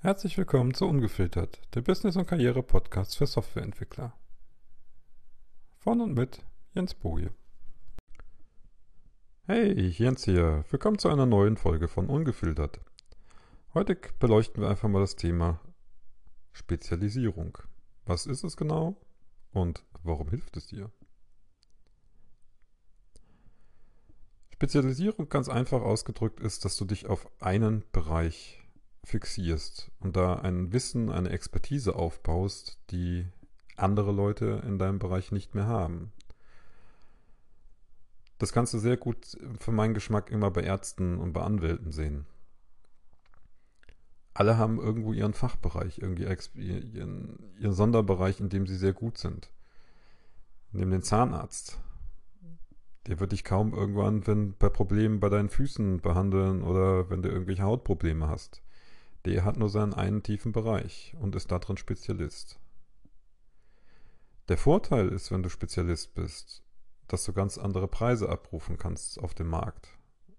Herzlich willkommen zu Ungefiltert, der Business- und Karriere-Podcast für Softwareentwickler. Von und mit Jens Boje. Hey, Jens hier. Willkommen zu einer neuen Folge von Ungefiltert. Heute beleuchten wir einfach mal das Thema Spezialisierung. Was ist es genau und warum hilft es dir? Spezialisierung ganz einfach ausgedrückt ist, dass du dich auf einen Bereich fixierst und da ein Wissen, eine Expertise aufbaust, die andere Leute in deinem Bereich nicht mehr haben. Das kannst du sehr gut für meinen Geschmack immer bei Ärzten und bei Anwälten sehen. Alle haben irgendwo ihren Fachbereich, irgendwie ihren, ihren Sonderbereich, in dem sie sehr gut sind. Nimm den Zahnarzt. Der wird dich kaum irgendwann wenn, bei Problemen bei deinen Füßen behandeln oder wenn du irgendwelche Hautprobleme hast. Der hat nur seinen einen tiefen Bereich und ist darin Spezialist. Der Vorteil ist, wenn du Spezialist bist, dass du ganz andere Preise abrufen kannst auf dem Markt.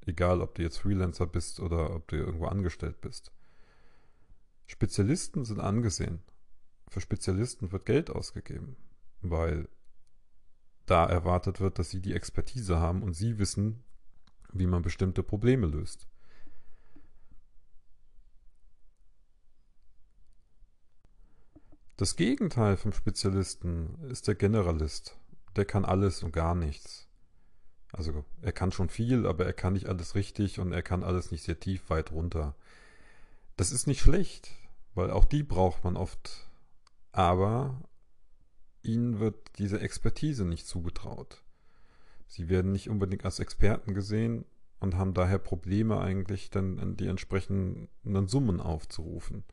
Egal, ob du jetzt Freelancer bist oder ob du irgendwo angestellt bist. Spezialisten sind angesehen. Für Spezialisten wird Geld ausgegeben, weil da erwartet wird, dass sie die Expertise haben und sie wissen, wie man bestimmte Probleme löst. Das Gegenteil vom Spezialisten ist der Generalist. Der kann alles und gar nichts. Also er kann schon viel, aber er kann nicht alles richtig und er kann alles nicht sehr tief weit runter. Das ist nicht schlecht, weil auch die braucht man oft. Aber ihnen wird diese Expertise nicht zugetraut. Sie werden nicht unbedingt als Experten gesehen und haben daher Probleme eigentlich dann die entsprechenden Summen aufzurufen.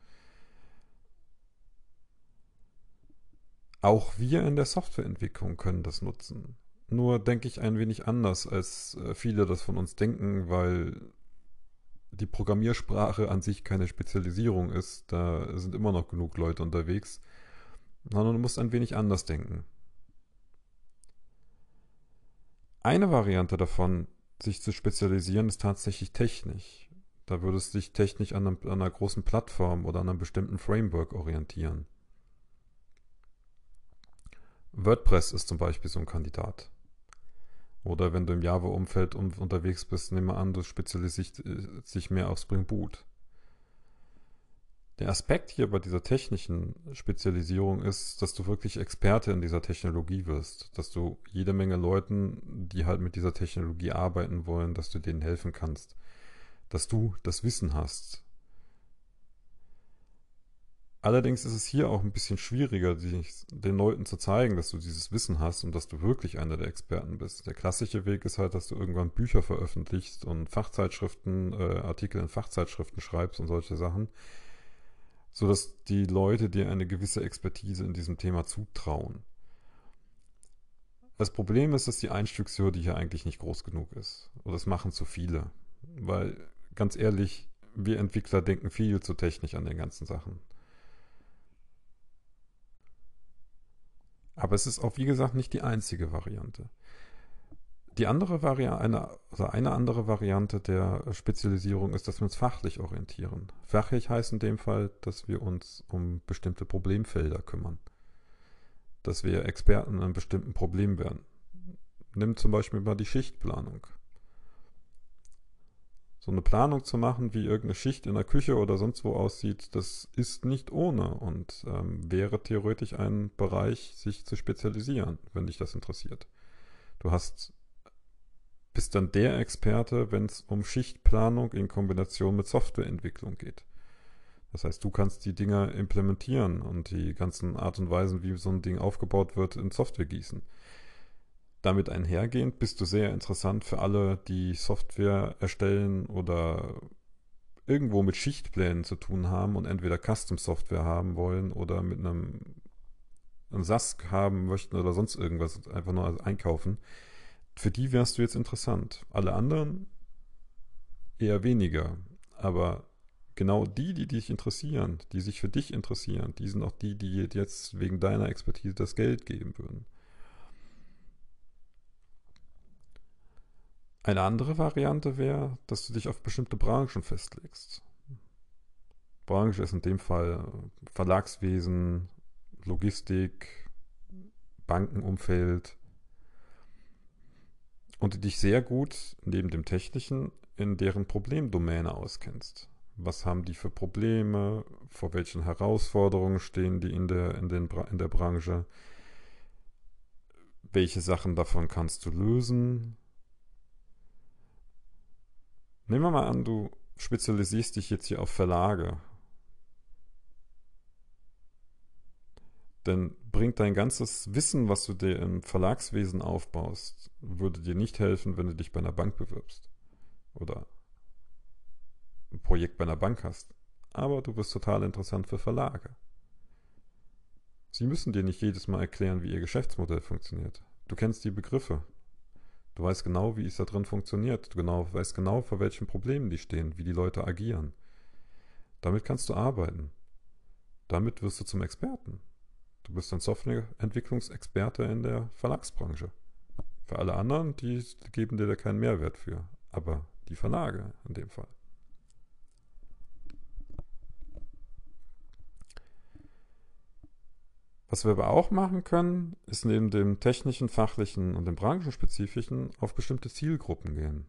Auch wir in der Softwareentwicklung können das nutzen. Nur denke ich ein wenig anders, als äh, viele das von uns denken, weil die Programmiersprache an sich keine Spezialisierung ist. Da sind immer noch genug Leute unterwegs. Sondern du musst ein wenig anders denken. Eine Variante davon, sich zu spezialisieren, ist tatsächlich technisch. Da würdest du dich technisch an einer, an einer großen Plattform oder an einem bestimmten Framework orientieren. WordPress ist zum Beispiel so ein Kandidat. Oder wenn du im Java-Umfeld um, unterwegs bist, mal an, du spezialisierst dich mehr auf Spring Boot. Der Aspekt hier bei dieser technischen Spezialisierung ist, dass du wirklich Experte in dieser Technologie wirst, dass du jede Menge Leuten, die halt mit dieser Technologie arbeiten wollen, dass du denen helfen kannst, dass du das Wissen hast, Allerdings ist es hier auch ein bisschen schwieriger, den Leuten zu zeigen, dass du dieses Wissen hast und dass du wirklich einer der Experten bist. Der klassische Weg ist halt, dass du irgendwann Bücher veröffentlichst und Fachzeitschriften, äh, Artikel in Fachzeitschriften schreibst und solche Sachen, sodass die Leute dir eine gewisse Expertise in diesem Thema zutrauen. Das Problem ist, dass die Einstiegshürde hier eigentlich nicht groß genug ist. Und das machen zu viele. Weil, ganz ehrlich, wir Entwickler denken viel zu technisch an den ganzen Sachen. Aber es ist auch, wie gesagt, nicht die einzige Variante. Die andere Variante, eine, also eine andere Variante der Spezialisierung ist, dass wir uns fachlich orientieren. Fachlich heißt in dem Fall, dass wir uns um bestimmte Problemfelder kümmern. Dass wir Experten einem bestimmten Problem werden. Nimm zum Beispiel mal die Schichtplanung so eine Planung zu machen, wie irgendeine Schicht in der Küche oder sonst wo aussieht, das ist nicht ohne und ähm, wäre theoretisch ein Bereich, sich zu spezialisieren, wenn dich das interessiert. Du hast bist dann der Experte, wenn es um Schichtplanung in Kombination mit Softwareentwicklung geht. Das heißt, du kannst die Dinger implementieren und die ganzen Art und Weisen, wie so ein Ding aufgebaut wird, in Software gießen. Damit einhergehend bist du sehr interessant für alle, die Software erstellen oder irgendwo mit Schichtplänen zu tun haben und entweder Custom-Software haben wollen oder mit einem, einem SASK haben möchten oder sonst irgendwas, einfach nur einkaufen. Für die wärst du jetzt interessant. Alle anderen eher weniger. Aber genau die, die dich interessieren, die sich für dich interessieren, die sind auch die, die jetzt wegen deiner Expertise das Geld geben würden. Eine andere Variante wäre, dass du dich auf bestimmte Branchen festlegst. Branche ist in dem Fall Verlagswesen, Logistik, Bankenumfeld und du dich sehr gut neben dem Technischen in deren Problemdomäne auskennst. Was haben die für Probleme? Vor welchen Herausforderungen stehen die in der, in den, in der Branche? Welche Sachen davon kannst du lösen? Nehmen wir mal an, du spezialisierst dich jetzt hier auf Verlage. Denn bringt dein ganzes Wissen, was du dir im Verlagswesen aufbaust, würde dir nicht helfen, wenn du dich bei einer Bank bewirbst. Oder ein Projekt bei einer Bank hast. Aber du bist total interessant für Verlage. Sie müssen dir nicht jedes Mal erklären, wie ihr Geschäftsmodell funktioniert. Du kennst die Begriffe. Du weißt genau, wie es da drin funktioniert. Du genau, weißt genau, vor welchen Problemen die stehen, wie die Leute agieren. Damit kannst du arbeiten. Damit wirst du zum Experten. Du bist ein Softwareentwicklungsexperte in der Verlagsbranche. Für alle anderen, die geben dir da keinen Mehrwert für. Aber die Verlage in dem Fall. Was wir aber auch machen können, ist neben dem technischen, fachlichen und dem branchenspezifischen auf bestimmte Zielgruppen gehen.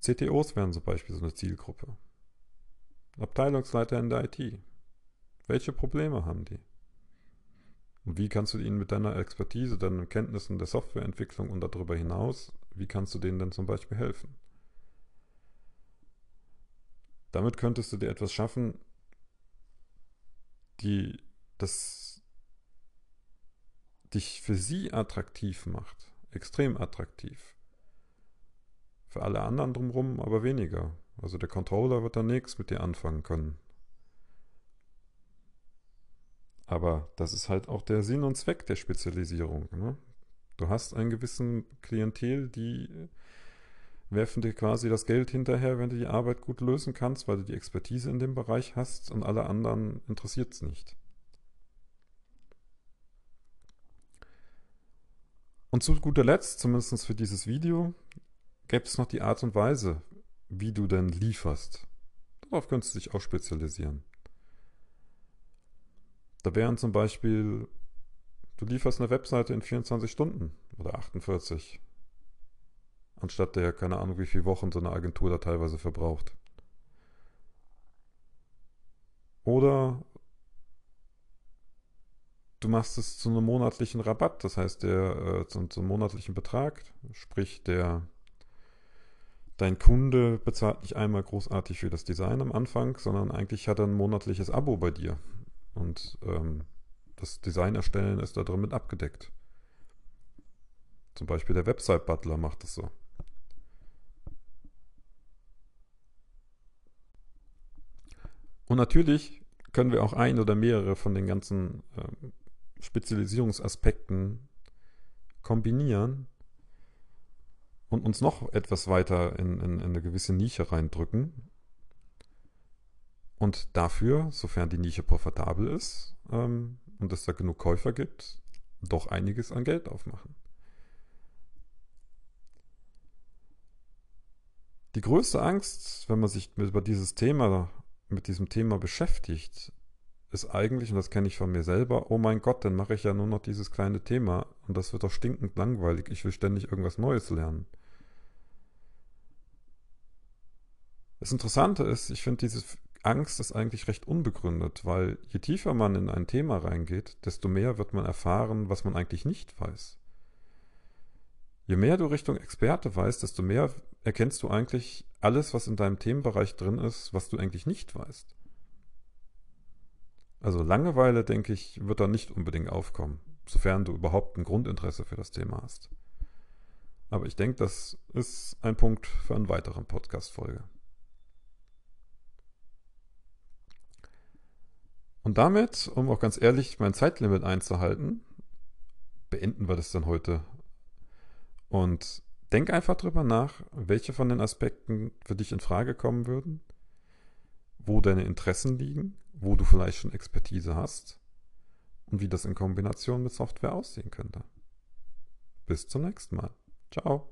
CTOs wären zum Beispiel so eine Zielgruppe. Abteilungsleiter in der IT. Welche Probleme haben die? Und wie kannst du ihnen mit deiner Expertise, deinen Kenntnissen der Softwareentwicklung und darüber hinaus, wie kannst du denen denn zum Beispiel helfen? Damit könntest du dir etwas schaffen, die das dich für sie attraktiv macht, extrem attraktiv. Für alle anderen drumherum aber weniger. Also der Controller wird da nichts mit dir anfangen können. Aber das ist halt auch der Sinn und Zweck der Spezialisierung. Ne? Du hast einen gewissen Klientel, die werfen dir quasi das Geld hinterher, wenn du die Arbeit gut lösen kannst, weil du die Expertise in dem Bereich hast und alle anderen interessiert es nicht. Und zu guter Letzt, zumindest für dieses Video, gäbe es noch die Art und Weise, wie du denn lieferst. Darauf könntest du dich auch spezialisieren. Da wären zum Beispiel, du lieferst eine Webseite in 24 Stunden oder 48 anstatt der, keine Ahnung, wie viele Wochen so eine Agentur da teilweise verbraucht. Oder du machst es zu einem monatlichen Rabatt, das heißt der äh, zu, zu einem monatlichen Betrag, sprich der dein Kunde bezahlt nicht einmal großartig für das Design am Anfang, sondern eigentlich hat er ein monatliches Abo bei dir und ähm, das Design erstellen ist da drin mit abgedeckt. Zum Beispiel der Website Butler macht es so. Und natürlich können wir auch ein oder mehrere von den ganzen äh, Spezialisierungsaspekten kombinieren und uns noch etwas weiter in, in, in eine gewisse Nische reindrücken. Und dafür, sofern die Nische profitabel ist ähm, und es da genug Käufer gibt, doch einiges an Geld aufmachen. Die größte Angst, wenn man sich über dieses Thema mit diesem Thema beschäftigt, ist eigentlich, und das kenne ich von mir selber, oh mein Gott, dann mache ich ja nur noch dieses kleine Thema und das wird doch stinkend langweilig. Ich will ständig irgendwas Neues lernen. Das Interessante ist, ich finde, diese Angst ist eigentlich recht unbegründet, weil je tiefer man in ein Thema reingeht, desto mehr wird man erfahren, was man eigentlich nicht weiß. Je mehr du Richtung Experte weißt, desto mehr erkennst du eigentlich alles, was in deinem Themenbereich drin ist, was du eigentlich nicht weißt. Also Langeweile, denke ich, wird da nicht unbedingt aufkommen, sofern du überhaupt ein Grundinteresse für das Thema hast. Aber ich denke, das ist ein Punkt für eine weitere Podcast-Folge. Und damit, um auch ganz ehrlich mein Zeitlimit einzuhalten, beenden wir das dann heute. Und Denk einfach drüber nach, welche von den Aspekten für dich in Frage kommen würden, wo deine Interessen liegen, wo du vielleicht schon Expertise hast und wie das in Kombination mit Software aussehen könnte. Bis zum nächsten Mal. Ciao.